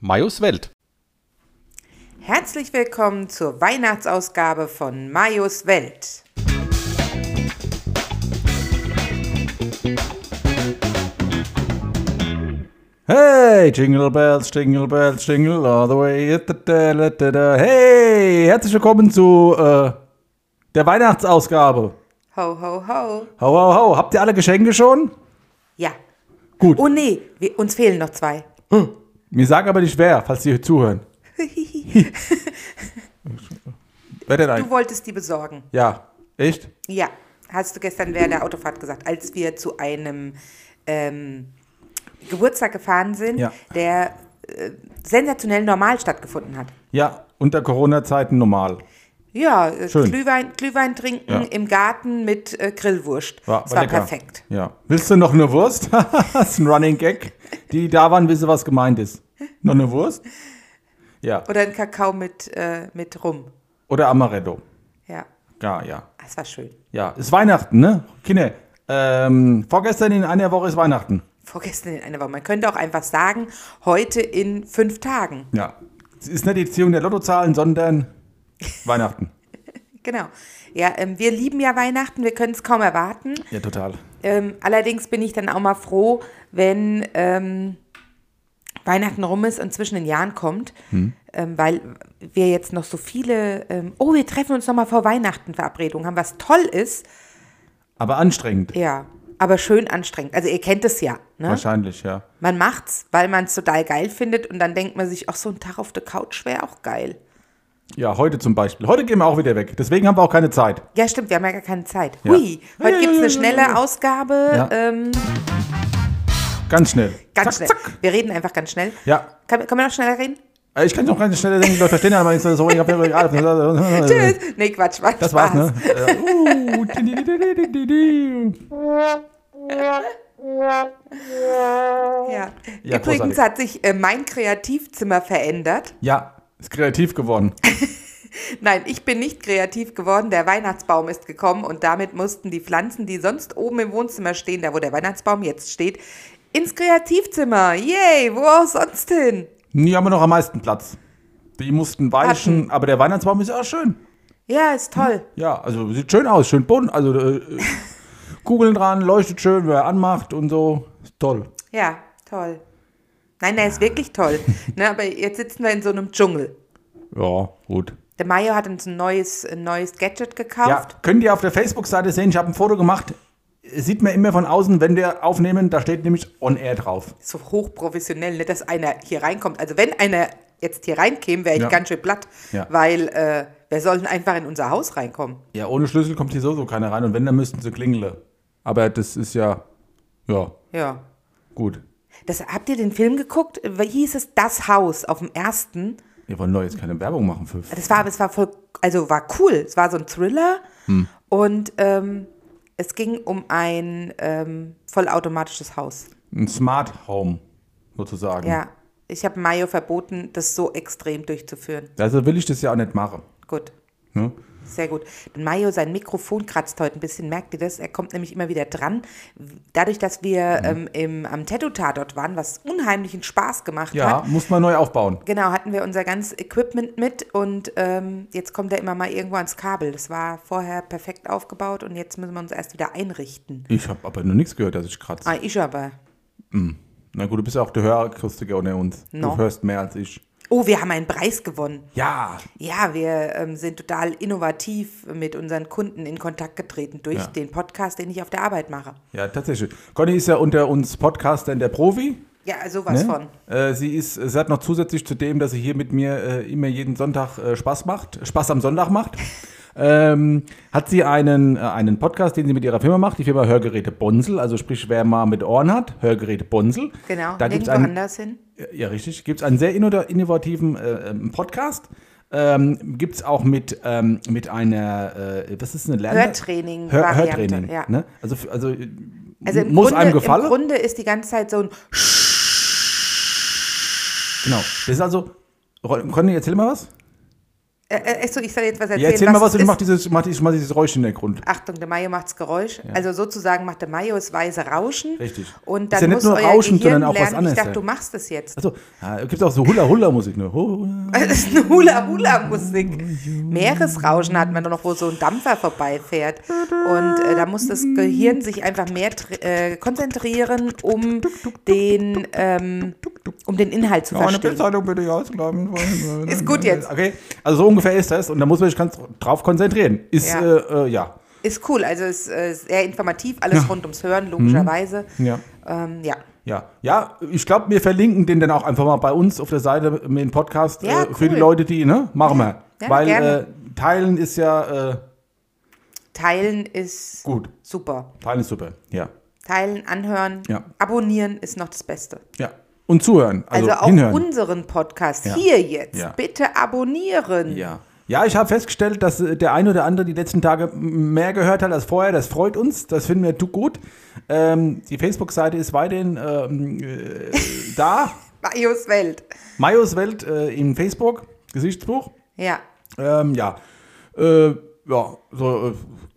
Majos Welt. Herzlich willkommen zur Weihnachtsausgabe von Majos Welt. Hey, Jingle Bells, Jingle Bells, Jingle all the way. Hey, herzlich willkommen zu äh, der Weihnachtsausgabe. Ho, ho, ho. Ho, ho, ho. Habt ihr alle Geschenke schon? Gut. Oh nee, wir, uns fehlen noch zwei. Mir sagen aber nicht wer, falls Sie zuhören. wer denn Du wolltest die besorgen. Ja, echt? Ja, hast du gestern während der Autofahrt gesagt, als wir zu einem ähm, Geburtstag gefahren sind, Ja. der äh, sensationell normal stattgefunden hat. Ja, unter Corona-Zeiten normal. Ja, äh, Schön. Glühwein, Glühwein trinken Ja. im Garten mit äh, Grillwurst. das war lecker. perfekt. Ja. Willst du noch eine Wurst? das ist ein Running Gag. Die da waren, wissen, was gemeint ist. Noch eine Wurst? Ja. Oder ein Kakao mit, äh, mit Rum. Oder Amaretto. Ja, Ja, ja. das war schön. Ja, ist Weihnachten, ne? Kinder, ähm, vorgestern in einer Woche ist Weihnachten. Vorgestern in einer Woche. Man könnte auch einfach sagen, heute in fünf Tagen. Ja. Es ist nicht die Ziehung der Lottozahlen, sondern Weihnachten. Genau. Ja, ähm, wir lieben ja Weihnachten, wir können es kaum erwarten. Ja, total. Ähm, allerdings bin ich dann auch mal froh, wenn ähm, Weihnachten rum ist und zwischen den Jahren kommt, Hm. ähm, weil wir jetzt noch so viele, ähm, oh, wir treffen uns noch mal vor Weihnachten Verabredungen haben, was toll ist, Aber anstrengend. ja, aber schön anstrengend. Also ihr kennt es ja, ne? Wahrscheinlich, ja. Man macht's, weil man es total geil findet und dann denkt man sich, ach, so ein Tag auf der Couch wäre auch geil. Ja, heute zum Beispiel. Heute gehen wir auch wieder weg. Deswegen haben wir auch keine Zeit. Ja, stimmt, wir haben ja gar keine Zeit. Ja. Hui, heute gibt es eine schnelle Ausgabe. Ja. Ähm, Ganz schnell. ganz zack, schnell. Zack. Wir reden einfach ganz schnell. Ja. Kann, können wir noch schneller reden? Äh, Ich kann noch ganz schneller denken, die Leute verstehen ja aber nicht so. Ich hab ja. Tschüss. Nee, Quatsch, war Das war's, ne? Äh. Ja. Ja, Übrigens großartig. hat sich äh, mein Kreativzimmer verändert. Ja, ist kreativ geworden. Nein, ich bin nicht kreativ geworden. Der Weihnachtsbaum ist gekommen und damit mussten die Pflanzen, die sonst oben im Wohnzimmer stehen, da wo der Weihnachtsbaum jetzt steht, ins Kreativzimmer. Yay, wo auch sonst hin? Die haben wir noch am meisten Platz. Die mussten weichen, aber der Weihnachtsbaum ist ja auch schön. Ja, ist toll. Ja, also sieht schön aus, schön bunt. Also äh, Kugeln dran, leuchtet schön, wer anmacht und so. Ist toll. Ja, toll. Nein, der ist wirklich toll. ne, aber jetzt sitzen wir in so einem Dschungel. Ja, gut. Der Mario hat uns ein neues, ein neues Gadget Ja, gekauft. könnt ihr auf der Facebook-Seite sehen, ich habe ein Foto gemacht. Sieht man immer von außen, wenn wir aufnehmen, da steht nämlich On Air drauf. So hochprofessionell, nicht, dass einer hier reinkommt. Also wenn einer jetzt hier reinkäme, wäre ich Ja. ganz schön platt. Ja. Weil äh, wer soll denn einfach in unser Haus reinkommen? Ja, ohne Schlüssel kommt hier sowieso keiner rein und wenn, dann müssten sie klingeln. Aber das ist ja, ja, Ja. gut. Das, habt ihr den Film geguckt? Wie hieß es Das Haus auf dem ersten? Wir wollen doch jetzt keine Werbung machen für. Das war, es war voll, also war cool. Es war so ein Thriller Hm. und ähm, es ging um ein ähm, vollautomatisches Haus. Ein Smart Home, sozusagen. Ja, ich habe Mayo verboten, das so extrem durchzuführen. Also will ich das ja auch nicht machen. Gut, Ne? Sehr gut. Denn Mayo, sein Mikrofon kratzt heute ein bisschen, merkt ihr das? Er kommt nämlich immer wieder dran. Dadurch, dass wir Mhm. ähm, im, am Tattoo-Tatort waren, was unheimlichen Spaß gemacht Ja, hat, muss man neu aufbauen. Genau, hatten wir unser ganzes Equipment mit und ähm, jetzt kommt er immer mal irgendwo ans Kabel. Das war vorher perfekt aufgebaut und jetzt müssen wir uns erst wieder einrichten. Ich habe aber noch nichts gehört, dass ich kratze. Ah, ich aber. Na gut, du bist ja auch der Hörakustiker unter uns. No. Du hörst mehr als ich. Oh, wir haben einen Preis gewonnen. Ja, Ja, wir ähm, sind total innovativ mit unseren Kunden in Kontakt getreten durch Ja. den Podcast, den ich auf der Arbeit mache. ja, tatsächlich. Conny ist ja unter uns Podcastern der Profi. Ja, sowas Ne? von. Äh, sie, ist, sie hat noch zusätzlich zu dem, dass sie hier mit mir äh, immer jeden Sonntag äh, Spaß macht, Spaß am Sonntag macht, ähm, hat sie einen, äh, einen Podcast, den sie mit ihrer Firma macht, die Firma Hörgeräte Bonsel. Also sprich, wer mal mit Ohren hat, Hörgeräte Bonsel. Genau, Da gibt's einen, anders hin. ja, richtig. Gibt es einen sehr inno- innovativen äh, ähm, Podcast. Ähm, Gibt es auch mit, ähm, mit einer, äh, was ist eine Lern Hörtraining. Hör Hörtraining. Ja. Ne? Also, also, äh, Also muss Grunde, einem gefallen. Im Grunde ist die ganze Zeit so ein genau. Das ist also, Conny, erzähl mal was. Äh, äh, achso, ich soll jetzt was erzählen. Ja, erzähl mal was ich ist. mach dieses, mach dieses, mach dieses Räuschen in der Grund. Achtung, der Mayo macht's Geräusch. Also sozusagen macht der Mayo das weiße Rauschen. Richtig. Und Ist dann ja nicht muss nur Rauschen, Gehirn sondern auch was lernen. anderes, Ich dachte, ja. du machst das jetzt. Achso, ja, gibt auch so Hula-Hula-Musik, ne? Das ist eine Hula-Hula-Musik. Meeresrauschen hatten wir nur noch, wo so ein Dampfer vorbeifährt. Und äh, da muss das Gehirn sich einfach mehr äh, konzentrieren, um den, ähm, um den Inhalt zu verstehen. Bildzeitung bitte ja, ausklappen. Ist gut jetzt. Okay, also so ungefähr ist das und da muss man sich ganz drauf konzentrieren. Ist, Ja. äh, äh, ja. Ist cool, also ist äh, sehr informativ, alles rund ums Hören, logischerweise. Ja. Ähm, ja. Ja, ja, ich glaube, wir verlinken den dann auch einfach mal bei uns auf der Seite mit dem Podcast Ja, äh, für die cool. Leute, die, ne? Machen wir. Ja, Weil äh, teilen ist ja äh, Teilen ist gut. super. Teilen ist super. Ja. Teilen, anhören, Ja. abonnieren ist noch das Beste. Ja. Und zuhören. Also, Also, auch hinhören. unseren Podcast Ja. hier jetzt Ja. bitte abonnieren. Ja. Ja, ich habe festgestellt, dass äh, der eine oder andere die letzten Tage mehr gehört hat als vorher. Das freut uns. Das finden wir gut. Ähm, die Facebook-Seite ist weiterhin ähm, äh, da. Marios Welt. Majos Welt äh, im Facebook, Gesichtsbuch. Ja. Ähm, ja. Äh, ja, so, äh,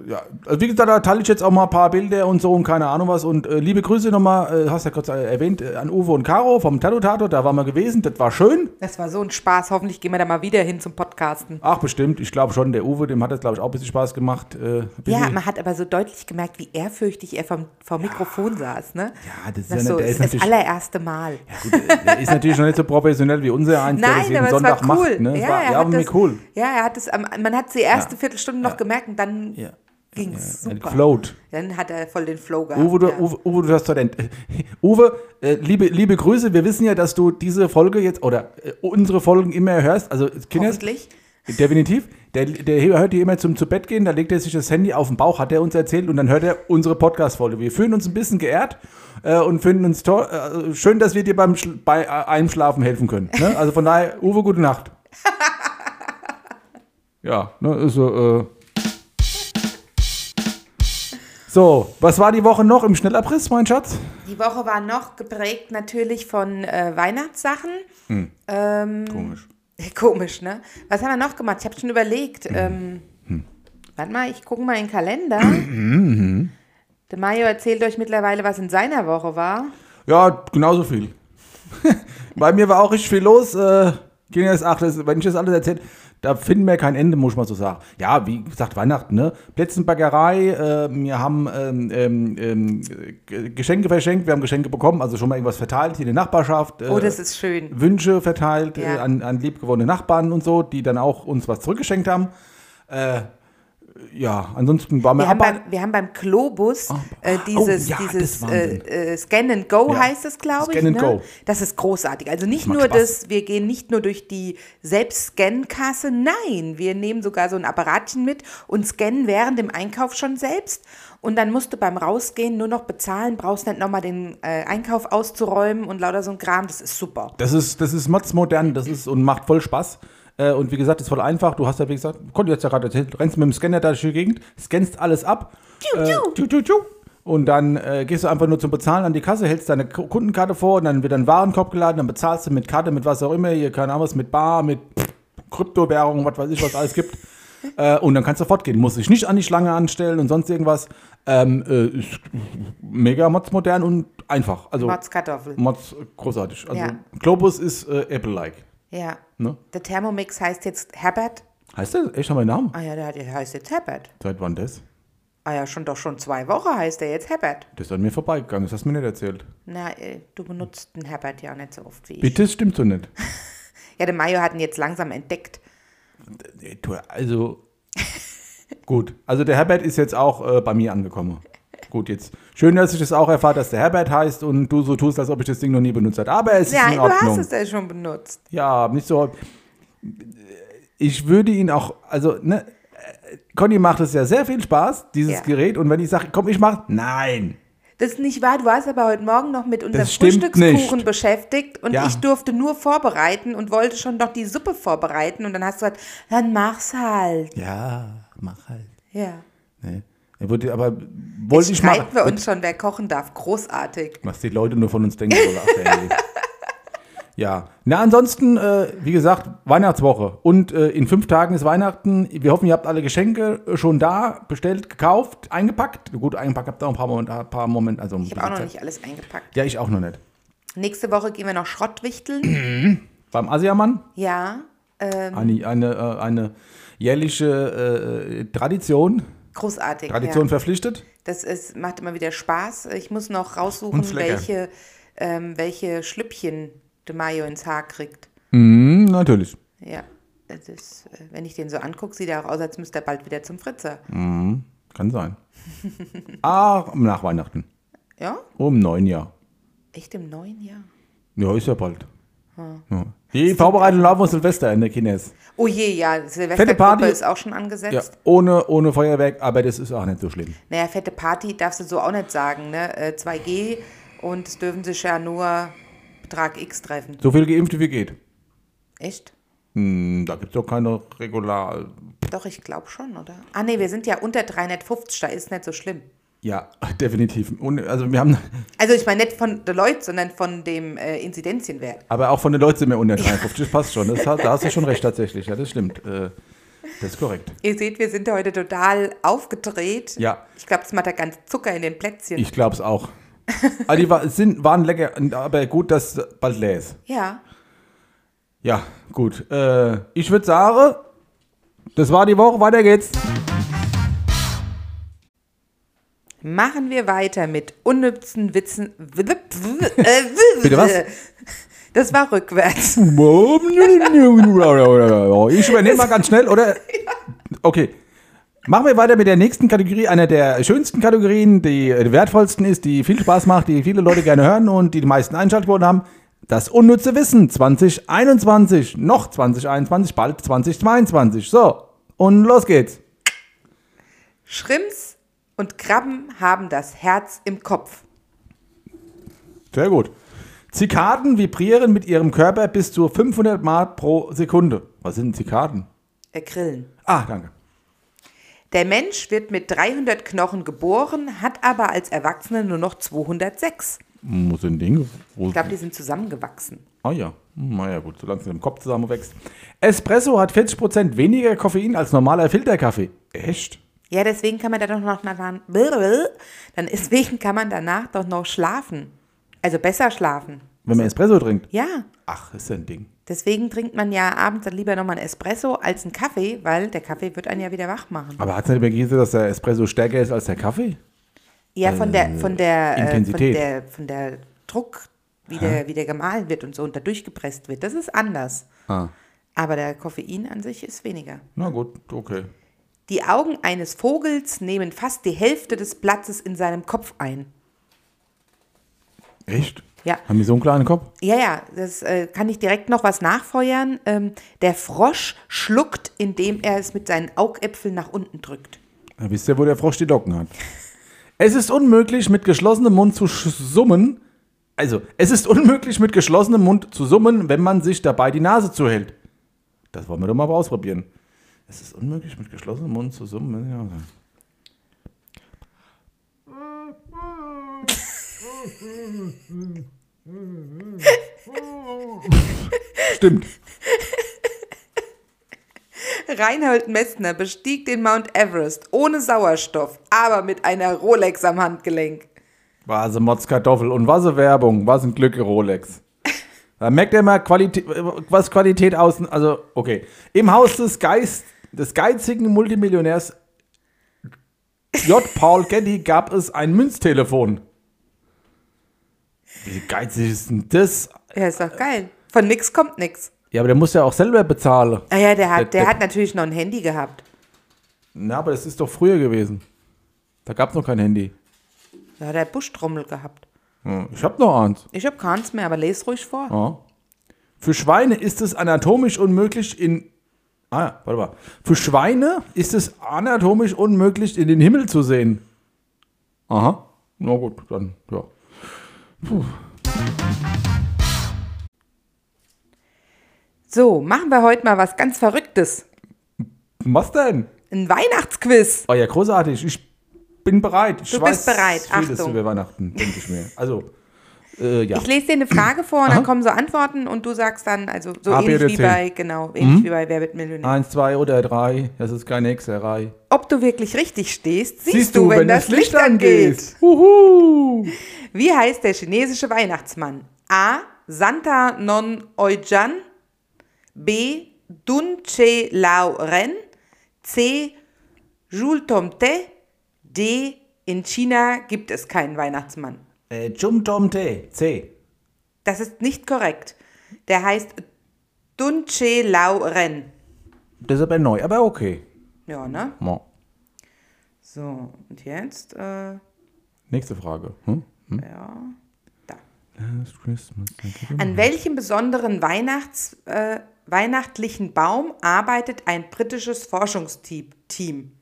ja. Also wie gesagt, da teile ich jetzt auch mal ein paar Bilder und so und keine Ahnung was. Und äh, liebe Grüße nochmal, äh, hast ja kurz äh, erwähnt, äh, an Uwe und Caro vom Tattoo-Tato. Da waren wir gewesen. Das war schön. Das war so ein Spaß. Hoffentlich gehen wir da mal wieder hin zum Podcasten. Ach, bestimmt. Ich glaube schon, der Uwe, dem hat das, glaube ich, auch ein bisschen Spaß gemacht. Äh, bisschen- Ja, man hat aber so deutlich gemerkt, wie ehrfürchtig er vom, vom Mikrofon saß. Ne? Ja, das ist Das ja so, ist das allererste Mal. gut, der ist natürlich noch nicht so professionell wie unser eins, der das Nein, jeden Sonntag cool. macht. Ne? Ja, war, er ja, mir das, cool. Ja, er hat es, man hat die erste Viertelstunde noch gemerkt und dann Ja. ging es Ja, super. geflowt. Dann hat er voll den Flow gehabt. Uwe, du, ja. Uwe, Uwe, du hast Talent. Uwe, äh, liebe, liebe Grüße. Wir wissen ja, dass du diese Folge jetzt oder äh, unsere Folgen immer hörst. Also, Hoffentlich. definitiv. Der, der hört die immer zum zu Bett gehen, da legt er sich das Handy auf den Bauch, hat er uns erzählt und dann hört er unsere Podcast-Folge. Wir fühlen uns ein bisschen geehrt äh, und finden uns toll. Äh, schön, dass wir dir beim Schl bei äh, Einschlafen helfen können. Ne? Also von daher, Uwe, gute Nacht. ja, ne, also, äh. So, was war die Woche noch im Schnellabriss, mein Schatz? Die Woche war noch geprägt natürlich von äh, Weihnachtssachen. Ähm, Komisch. Komisch, ne? Was haben wir noch gemacht? Ich habe schon überlegt. Hm. Ähm, Warte mal, ich gucke mal in den Kalender. Der Mario erzählt euch mittlerweile, was in seiner Woche war. Ja, genauso viel. Bei mir war auch richtig viel los. Äh, Kinders, ach, das, wenn ich das alles erzähle, da finden wir kein Ende, muss ich mal so sagen. Ja, wie gesagt, Weihnachten, ne? Plätzchenbäckerei, äh, wir haben ähm, ähm, ähm, Geschenke verschenkt, wir haben Geschenke bekommen, also schon mal irgendwas verteilt hier in der Nachbarschaft. Äh, Oh, das ist schön. Wünsche verteilt Ja. äh, an, an liebgewonnene Nachbarn und so, die dann auch uns was zurückgeschenkt haben. Äh, ja, ansonsten waren wir, Wir haben, beim, wir haben beim Globus äh, dieses, Oh, ja, dieses äh, äh, Scan and Go Ja. heißt es, glaube ich. Scan and ne? Go. Das ist großartig. Also nicht nur Spaß. das, wir gehen nicht nur durch die Selbstscan-Kasse, nein, wir nehmen sogar so ein Apparatchen mit und scannen während dem Einkauf schon selbst. Und dann musst du beim Rausgehen nur noch bezahlen, brauchst nicht nochmal den äh, Einkauf auszuräumen und lauter so ein Kram. Das ist super. Das ist, das ist modsmodern, das ist und macht voll Spaß. Äh, und wie gesagt, ist voll einfach. Du hast ja, wie gesagt, konnte jetzt ja gerade erzählen, du rennst mit dem Scanner da durch die Gegend, scannst alles ab. Tschu, Äh, tschu. tschu, tschu, tschu. Und dann äh, gehst du einfach nur zum Bezahlen an die Kasse, hältst deine K- Kundenkarte vor und dann wird ein Warenkorb geladen, dann bezahlst du mit Karte, mit was auch immer, hier, keine Ahnung was, mit Bar, mit Kryptowährung, was weiß ich, was alles gibt. äh, und dann kannst du fortgehen. Musst dich nicht an die Schlange anstellen und sonst irgendwas. Ähm, äh, ist mega modsmodern und einfach. Also Motzkartoffel. Mods großartig. Also Ja. Globus ist äh, Apple-like. Ja. Ne? Der Thermomix heißt jetzt Herbert. Heißt der echt mein Name? Ah ja, der, der heißt jetzt Herbert. Seit wann das? Ah ja, schon doch schon zwei Wochen heißt er jetzt Herbert. Das ist an mir vorbeigegangen, das hast du mir nicht erzählt. Na, äh, du benutzt den Herbert ja nicht so oft wie ich. Bitte, das stimmt so nicht. Ja, der Mario hat ihn jetzt langsam entdeckt. Du, Also, gut. Also der Herbert ist jetzt auch äh, bei mir angekommen. Gut, jetzt. Schön, dass ich das auch erfahre, dass der Herbert heißt und du so tust, als ob ich das Ding noch nie benutzt habe. Aber es Ja, ist in du Ordnung. hast es ja schon benutzt. Ja, nicht so. Ich würde ihn auch, also, ne, Conny macht es ja sehr viel Spaß, dieses Ja. Gerät. Und wenn ich sage, komm, ich mach, nein. Das ist nicht wahr. Du warst aber heute Morgen noch mit unserem Frühstückskuchen nicht. beschäftigt und Ja. ich durfte nur vorbereiten und wollte schon noch die Suppe vorbereiten und dann hast du gesagt, dann mach's halt. Ja, mach halt. Ja. Nee. Er aber wollte ich streiten wir uns schon, wer kochen darf. Großartig. Was die Leute nur von uns denken. wollen. Ach, ey. Ja, na ansonsten, äh, wie gesagt, Weihnachtswoche. Und äh, in fünf Tagen ist Weihnachten. Wir hoffen, ihr habt alle Geschenke äh, schon da, bestellt, gekauft, eingepackt. Gut, eingepackt habt ihr auch ein paar Momente, ein paar Momente also Ich habe auch noch nicht alles eingepackt. Ja, ich auch noch nicht. Nächste Woche gehen wir noch Schrottwichteln. Beim Asiamann ja, ähm, eine, eine, äh, eine jährliche äh, Tradition, großartig. Tradition ja. verpflichtet. Das ist, macht immer wieder Spaß. Ich muss noch raussuchen, welche, ähm, welche Schlüppchen de Mayo ins Haar kriegt. Mhm, natürlich. Ja, das ist, äh, wenn ich den so angucke, sieht er auch aus, als müsste er bald wieder zum Fritzer. Kann sein. ah, nach Weihnachten. Ja? Um neun Jahr. Echt im neuen Jahr? Ja, ist ja bald. Ja. Die Vorbereitung laufen auf Silvester in der Kines. Oh je, ja, Fette Silvestergruppe Party. ist auch schon angesetzt. Ja, ohne, ohne Feuerwerk, aber das ist auch nicht so schlimm. Naja, fette Party darfst du so auch nicht sagen, ne? Äh, 2G und es dürfen sich ja nur Betrag X treffen. So viel geimpft wie geht. Echt? Hm, da gibt es doch keine regular. Doch, ich glaube schon, oder? Ah nee, wir sind ja unter 350, da ist nicht so schlimm. Ja, definitiv. Und, also wir haben, Also ich meine nicht von Deloitte, sondern von dem äh, Inzidenzienwert. aber auch von den Leuten sind wir unter 53, das passt schon. Das, da hast du schon recht tatsächlich, ja, das stimmt. Äh, das ist korrekt. Ihr seht, wir sind heute total aufgedreht. Ja. Ich glaube, es macht da ganz Zucker in den Plätzchen. Ich glaube es auch. Also die war, sind, waren lecker, aber gut, dass es bald leer ist. ja. Ja, gut. Äh, ich würde sagen, das war die Woche, weiter geht's. Machen wir weiter mit unnützen Witzen. Bitte was? Das war rückwärts. Ich übernehme mal ganz schnell, oder? Okay. Machen wir weiter mit der nächsten Kategorie, einer der schönsten Kategorien, die äh, die wertvollsten ist, die viel Spaß macht, die viele Leute gerne hören und die die meisten Einschaltquoten haben. Das unnütze Wissen 2021, noch 2021, bald 2022. So, und los geht's. Schrimps und Krabben haben das Herz im Kopf. Sehr gut. Zikaden vibrieren mit ihrem Körper bis zu 500 Mal pro Sekunde. Was sind Zikaden? Äh, Grillen. Ah, danke. Der Mensch wird mit 300 Knochen geboren, hat aber als Erwachsener nur noch 206. Wo sind Dinge? Wo Ich glaube, die sind zusammengewachsen. Ah ja, Hm, na ja gut, solange es im Kopf zusammenwächst. Espresso hat 40% weniger Koffein als normaler Filterkaffee. Echt? Ja, deswegen kann man da doch noch dann, deswegen kann man danach doch noch schlafen. Also besser schlafen. Wenn man Espresso trinkt? Ja, Ach, ist ja ein Ding. deswegen trinkt man ja abends dann lieber nochmal einen Espresso als einen Kaffee, weil der Kaffee wird einen ja wieder wach machen. Aber hat es nicht bewiesen, dass der Espresso stärker ist als der Kaffee? Ja, von der, von der, äh, von Intensität. der, von der Druck, wie der, wie der gemahlen wird und so und da durchgepresst wird, das ist anders. Ah. Aber der Koffein an sich ist weniger. Na gut, okay. Die Augen eines Vogels nehmen fast die Hälfte des Platzes in seinem Kopf ein. Echt? Ja. Haben die so einen kleinen Kopf? Ja, ja, das äh, kann ich direkt noch was nachfeuern. Ähm, der Frosch schluckt, indem er es mit seinen Augäpfeln nach unten drückt. Da wisst ihr, wo der Frosch die Locken hat. Es ist unmöglich, mit geschlossenem Mund zu summen. Also, es ist unmöglich, mit geschlossenem Mund zu summen, wenn man sich dabei die Nase zuhält. Das wollen wir doch mal ausprobieren. Es ist unmöglich, mit geschlossenem Mund zu summen. Ja. Stimmt. Reinhold Messner bestieg den Mount Everest ohne Sauerstoff, aber mit einer Rolex am Handgelenk. Was eine Motzkartoffel und was eine Werbung, was ein Glück Rolex. Da merkt ihr mal Qualität, was Qualität außen, also okay. Im Haus des Geist, des geizigen Multimillionärs J. Paul Getty gab es ein Münztelefon. Wie geizig ist denn das? Ja, ist doch geil. Von nix kommt nix. Ja, aber der muss ja auch selber bezahlen. Ah ja, der hat, Der- der der- hat natürlich noch ein Handy gehabt. Na, aber das ist doch früher gewesen. Da gab es noch kein Handy. Da hat er Buschtrommel gehabt. Hm, Ich hab noch eins. Ich hab keins mehr, aber lese ruhig vor. Ja. Für Schweine ist es anatomisch unmöglich in. Ah, ja, warte mal. Für Schweine ist es anatomisch unmöglich in den Himmel zu sehen. Aha. Na gut, dann, ja. So, machen wir heute mal was ganz Verrücktes. Was denn? Ein Weihnachtsquiz. Oh ja, großartig. Ich bin bereit. Ich Du weiß bist bereit. Achtung. über Weihnachten, denke ich mir. Also, Äh, ja. Ich lese dir eine Frage vor und Aha. dann kommen so Antworten und du sagst dann, also so A, B ähnlich oder wie bei, genau, ähnlich wie bei Wer wird Millionär. Eins, zwei oder drei. Das ist keine Hexerei. Ob du wirklich richtig stehst, siehst, du, wenn, das Licht angeht. Huhu. Wie heißt der chinesische Weihnachtsmann? A. Santa Non Oijan. B. Dun Che Lao Ren. C. Jules Tomte. D. In China gibt es keinen Weihnachtsmann. Äh, Jum Tom Te. C. Das ist nicht korrekt. Der heißt Dun Che Lao Ren. Das ist aber neu, aber okay. Ja, ne? Mo. So, und jetzt, äh, Nächste Frage. Hm? ja, da. An welchem besonderen Weihnachts, äh, weihnachtlichen Baum arbeitet ein britisches Forschungsteam? Team?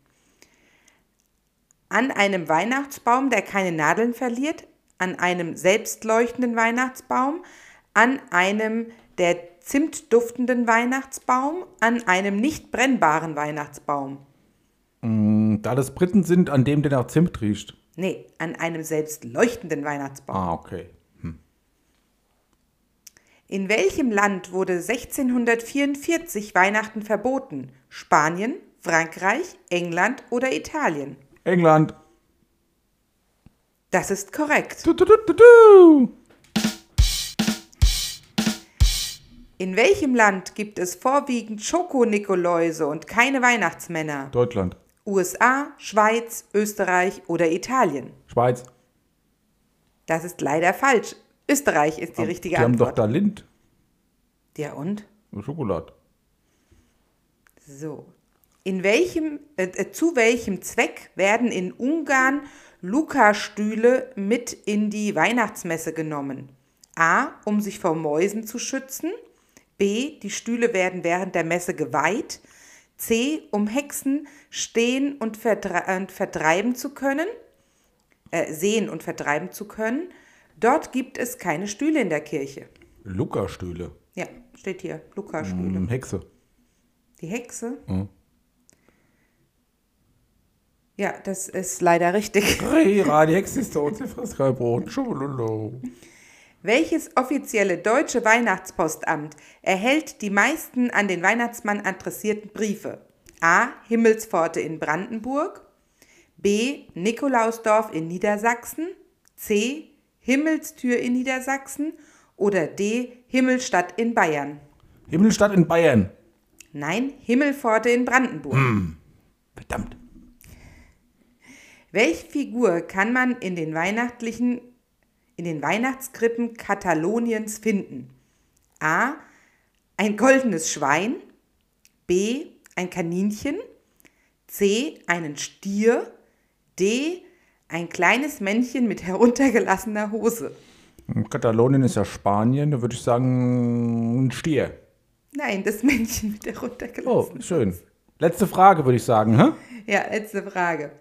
An einem Weihnachtsbaum, der keine Nadeln verliert, an einem selbstleuchtenden Weihnachtsbaum, an einem der zimtduftenden Weihnachtsbaum, an einem nicht brennbaren Weihnachtsbaum. Da das Briten sind, an dem der nach Zimt riecht. Nee, an einem selbstleuchtenden Weihnachtsbaum. Ah, okay. In welchem Land wurde 1644 Weihnachten verboten? Spanien, Frankreich, England oder Italien? England. Das ist korrekt. Du, du, du, du, du. In welchem Land gibt es vorwiegend Schoko-Nikoläuse und keine Weihnachtsmänner? Deutschland. USA, Schweiz, Österreich oder Italien? Schweiz. Das ist leider falsch. Österreich ist die richtige Die haben doch Antwort. da Lind. Ja und? Schokolade. So. In welchem, äh, äh, zu welchem Zweck werden in Ungarn Luca-Stühle mit in die Weihnachtsmesse genommen? A. Um sich vor Mäusen zu schützen. B. Die Stühle werden während der Messe geweiht. C. Um Hexen stehen und, vertre und vertreiben zu können. Äh, sehen und vertreiben zu können. Dort gibt es keine Stühle in der Kirche. Luca-Stühle. Ja, steht hier. Luca-Stühle. Mm, Hexe. Die Hexe? Mhm. Ja, das ist leider richtig. Rera, die Hexe ist tot, sie frisst kein Brot. Schululu. Welches offizielle deutsche Weihnachtspostamt erhält die meisten an den Weihnachtsmann adressierten Briefe? A. Himmelspforte in Brandenburg. B. Nikolausdorf in Niedersachsen. C. Himmelstür in Niedersachsen. Oder D. Himmelstadt in Bayern. Himmelstadt in Bayern. Nein, Himmelpforte in Brandenburg. Verdammt. Welche Figur kann man in den weihnachtlichen, in den Weihnachtskrippen Kataloniens finden? A. Ein goldenes Schwein. B. Ein Kaninchen. C. Einen Stier. D. Ein kleines Männchen mit heruntergelassener Hose. Katalonien ist ja Spanien, da würde ich sagen, ein Stier. Nein, das Männchen mit Oh, heruntergelassener schön. Letzte Frage, würde ich sagen. Hä? Ja, letzte Frage.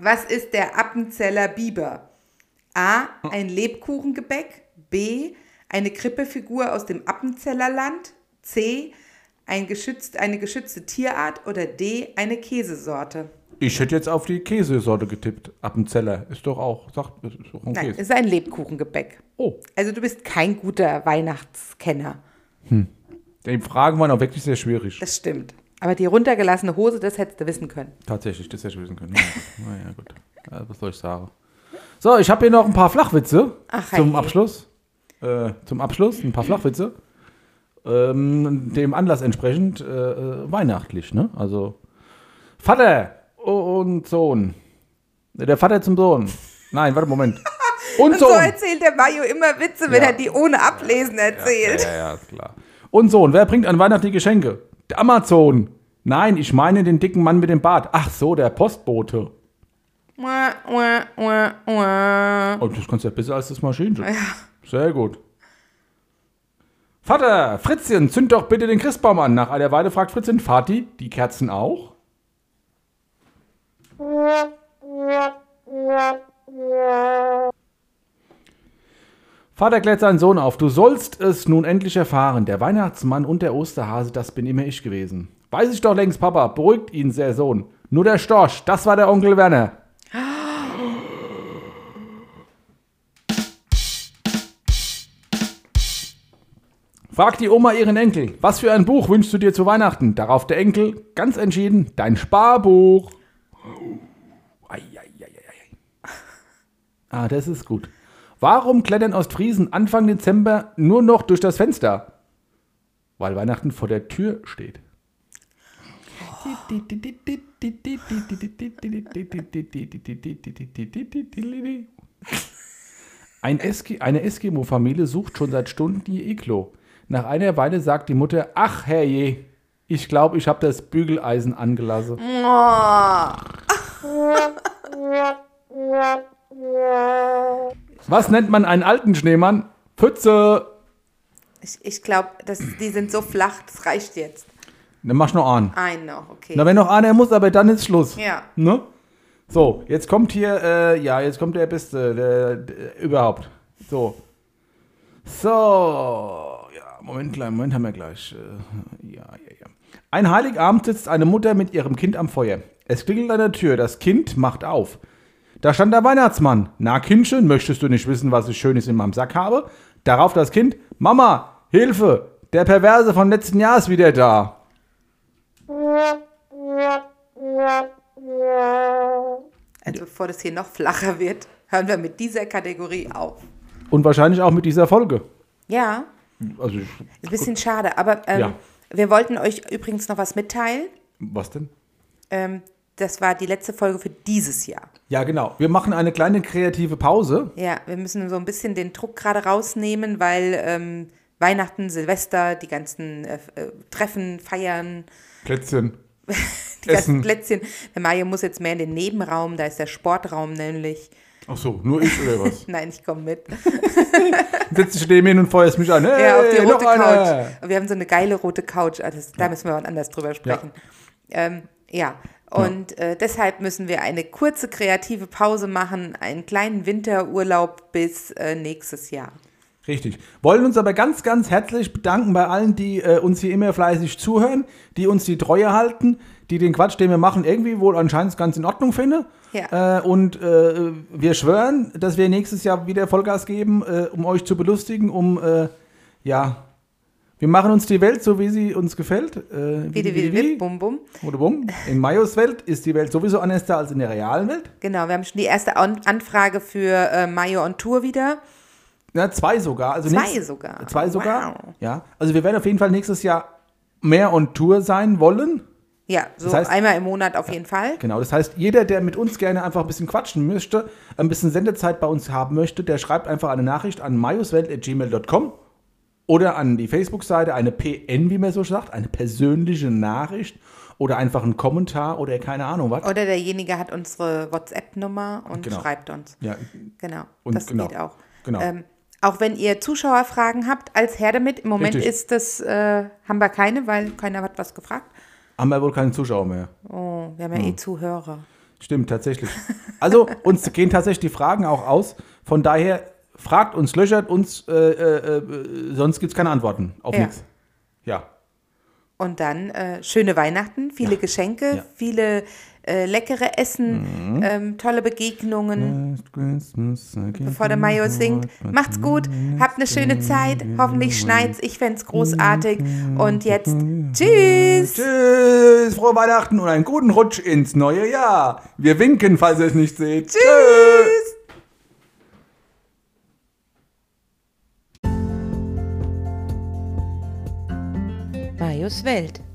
Was ist der Appenzeller Biber? A. Ein Lebkuchengebäck. B. Eine Krippefigur aus dem Appenzeller Land. C. Ein geschützt, eine geschützte Tierart. Oder D. Eine Käsesorte. Ich hätte jetzt auf die Käsesorte getippt. Appenzeller ist doch auch, sagt, ist doch ein Nein, Käse. ist ein Lebkuchengebäck. Oh, Also du bist kein guter Weihnachtskenner. die Fragen waren auch wirklich sehr schwierig. Das stimmt. Aber die runtergelassene Hose, das hättest du wissen können. Tatsächlich, das hätte ich wissen können. Na ja, gut. Ja, was soll ich sagen? So, ich habe hier noch ein paar Flachwitze Ach, zum hey. Abschluss. Äh, zum Abschluss ein paar Flachwitze. Ähm, dem Anlass entsprechend äh, äh, weihnachtlich, ne? Also Vater und Sohn. Der Vater zum Sohn. Nein, warte, Moment. Und Und so Sohn. erzählt der Mario immer Witze, wenn Ja. er die ohne Ablesen erzählt. Ja, ja, ist klar. Und Sohn, wer bringt an Weihnachten die Geschenke? Der Amazon. Nein, ich meine den dicken Mann mit dem Bart. Ach so, der Postbote. Mua, mua, mua, mua. Oh, das kannst du ja besser als das Maschinenchen. Sehr gut. Vater, Fritzchen, zünd doch bitte den Christbaum an. Nach einer Weile fragt Fritzchen, Vati, die Kerzen auch? Vater klärt seinen Sohn auf. Du sollst es nun endlich erfahren. Der Weihnachtsmann und der Osterhase, das bin immer ich gewesen. Weiß ich doch längst, Papa. Beruhigt ihn, sehr Sohn. Nur der Storch, das war der Onkel Werner. Fragt die Oma ihren Enkel, was für ein Buch wünschst du dir zu Weihnachten? Darauf der Enkel ganz entschieden, dein Sparbuch. Ah, das ist gut. Warum klettern Ostfriesen Anfang Dezember nur noch durch das Fenster? Weil Weihnachten vor der Tür steht. Ein Eski eine Eskimo-Familie sucht schon seit Stunden ihr Iglo. Nach einer Weile sagt die Mutter, ach herrje, ich glaube, ich habe das Bügeleisen angelassen. Was nennt man einen alten Schneemann? Pfütze. Ich, ich glaube, die sind so flach, das reicht jetzt. Dann mach noch an. Ein noch, okay. Na, wenn noch einer muss, aber dann ist Schluss. Ja. Ne? So, jetzt kommt hier, äh, ja, jetzt kommt der Beste der, der, überhaupt. So. So. Ja, Moment, kleinen Moment haben wir gleich. Äh, ja, ja, ja. Ein Heiligabend sitzt eine Mutter mit ihrem Kind am Feuer. Es klingelt an der Tür. Das Kind macht auf. Da stand der Weihnachtsmann. Na, Kindchen, möchtest du nicht wissen, was ich Schönes in meinem Sack habe? Darauf das Kind. Mama, Hilfe! Der Perverse von letzten Jahr ist wieder da. Also bevor das hier noch flacher wird, hören wir mit dieser Kategorie auf. Und wahrscheinlich auch mit dieser Folge. Ja, Also, ich, ist ein bisschen schade, aber ähm, Ja. wir wollten euch übrigens noch was mitteilen. was denn? Ähm, das war die letzte Folge für dieses Jahr. Ja, genau. Wir machen eine kleine kreative Pause. Ja, wir müssen so ein bisschen den Druck gerade rausnehmen, weil ähm, Weihnachten, Silvester, die ganzen äh, äh, Treffen, Feiern, Plätzchen. die ganzen Essen. Plätzchen. Der Mario muss jetzt mehr in den Nebenraum, da ist der Sportraum nämlich. Ach so, nur ich oder was? Nein, ich komme mit. Setzt dich neben hin und feuerst mich an. Hey, ja, auf die rote. Couch. Wir haben so eine geile rote Couch. Also Da müssen wir wann anders drüber sprechen. Ja, ähm, ja. Und Äh, deshalb müssen wir eine kurze kreative Pause machen, einen kleinen Winterurlaub bis äh, nächstes Jahr. Richtig. Wollen uns aber ganz, ganz herzlich bedanken bei allen, die äh, uns hier immer fleißig zuhören, die uns die Treue halten, die den Quatsch, den wir machen, irgendwie wohl anscheinend ganz in Ordnung finden. Ja. Äh, und äh, wir schwören, dass wir nächstes Jahr wieder Vollgas geben, äh, um euch zu belustigen, um, äh, ja, wir machen uns die Welt so, wie sie uns gefällt. Äh, Wie, wie, wie, wie, bum, bum. Oder bum. In Majos Welt ist die Welt sowieso anders da als in der realen Welt. Genau, wir haben schon die erste An Anfrage für äh, Mayo on Tour wieder. Ja, zwei sogar. Also Zwei nächst- sogar. Zwei sogar. Wow. Ja. Also wir werden auf jeden Fall nächstes Jahr mehr on Tour sein wollen. Ja, so Das heißt- einmal im Monat auf jeden Fall. Genau. Das heißt, jeder, der mit uns gerne einfach ein bisschen quatschen möchte, ein bisschen Sendezeit bei uns haben möchte, der schreibt einfach eine Nachricht an majuswelt.gmail.com oder an die Facebook-Seite eine PN, wie man so sagt, eine persönliche Nachricht oder einfach einen Kommentar oder keine Ahnung was. Oder derjenige hat unsere WhatsApp-Nummer und Genau. schreibt uns. Ja, Genau, Und das genau, geht auch. genau. Ähm, auch wenn ihr Zuschauerfragen habt, als Herr damit. Im Moment Richtig. ist das, äh, haben wir keine, weil keiner hat was gefragt. haben wir wohl keine Zuschauer mehr. Oh, wir haben Hm. ja eh Zuhörer. Stimmt, tatsächlich. Also, uns gehen tatsächlich die Fragen auch aus. Von daher, fragt uns, löchert uns, äh, äh, äh, sonst gibt es keine Antworten auf Ja. nichts. Ja. Und dann äh, schöne Weihnachten, viele Geschenke, Ja. Mhm. viele äh, leckere Essen, ähm, tolle Begegnungen. Bevor der Mayo singt. Macht's gut, habt eine schöne Zeit. Hoffentlich schneit's. Ich fänd's großartig. Und jetzt tschüss. Tschüss, frohe Weihnachten und einen guten Rutsch ins neue Jahr. Wir winken, falls ihr es nicht seht. Tschüss. Majos Welt.